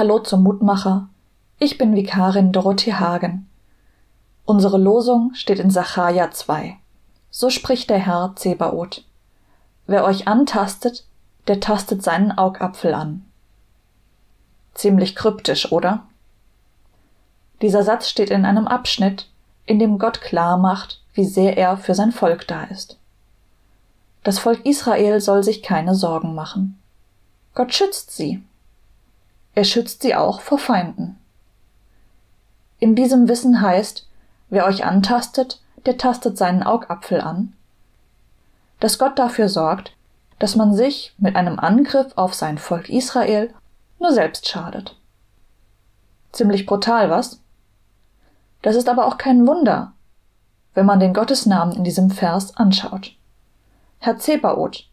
Hallo zum Mutmacher. Ich bin Vikarin Dorothee Hagen. Unsere Losung steht in Sacharja 2. So spricht der Herr Zebaoth. Wer euch antastet, der tastet seinen Augapfel an. Ziemlich kryptisch, oder? Dieser Satz steht in einem Abschnitt, in dem Gott klar macht, wie sehr er für sein Volk da ist. Das Volk Israel soll sich keine Sorgen machen. Gott schützt sie. Er schützt sie auch vor Feinden. In diesem Wissen heißt, wer euch antastet, der tastet seinen Augapfel an, dass Gott dafür sorgt, dass man sich mit einem Angriff auf sein Volk Israel nur selbst schadet. Ziemlich brutal, was? Das ist aber auch kein Wunder, wenn man den Gottesnamen in diesem Vers anschaut. Herr Zebaoth,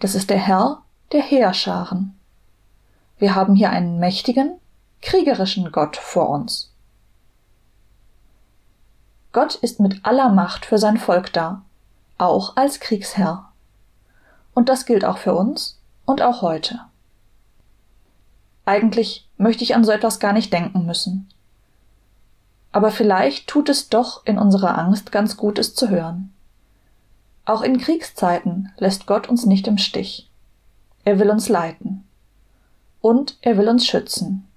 das ist der Herr der Heerscharen. Wir haben hier einen mächtigen, kriegerischen Gott vor uns. Gott ist mit aller Macht für sein Volk da, auch als Kriegsherr. Und das gilt auch für uns und auch heute. Eigentlich möchte ich an so etwas gar nicht denken müssen. Aber vielleicht tut es doch in unserer Angst ganz gut, es zu hören. Auch in Kriegszeiten lässt Gott uns nicht im Stich. Er will uns leiten und er will uns schützen.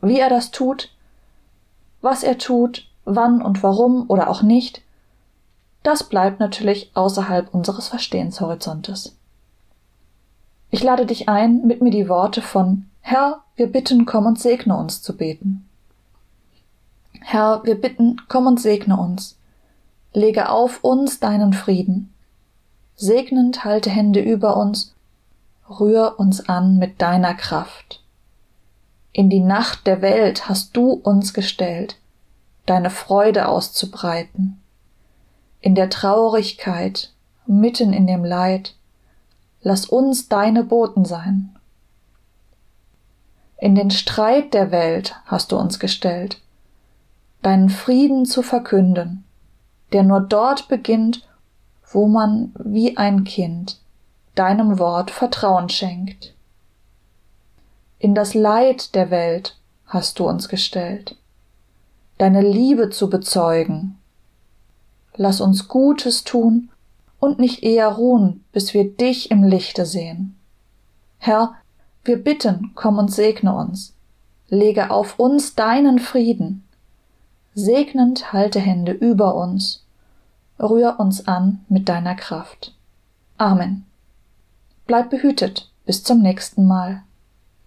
Wie er das tut, was er tut, wann und warum oder auch nicht, das bleibt natürlich außerhalb unseres Verstehenshorizontes. Ich lade dich ein, mit mir die Worte von Herr, wir bitten, komm und segne uns zu beten. Herr, wir bitten, komm und segne uns. Lege auf uns deinen Frieden. Segnend halte Hände über uns rühr uns an mit deiner Kraft. In die Nacht der Welt hast du uns gestellt, deine Freude auszubreiten. In der Traurigkeit, mitten in dem Leid, lass uns deine Boten sein. In den Streit der Welt hast du uns gestellt, deinen Frieden zu verkünden, der nur dort beginnt, wo man wie ein Kind deinem Wort Vertrauen schenkt. In das Leid der Welt hast du uns gestellt, deine Liebe zu bezeugen. Lass uns Gutes tun und nicht eher ruhen, bis wir dich im Lichte sehen. Herr, wir bitten, komm und segne uns. Lege auf uns deinen Frieden. Segnend halte Hände über uns. Rühr uns an mit deiner Kraft. Amen. Bleib behütet. Bis zum nächsten Mal.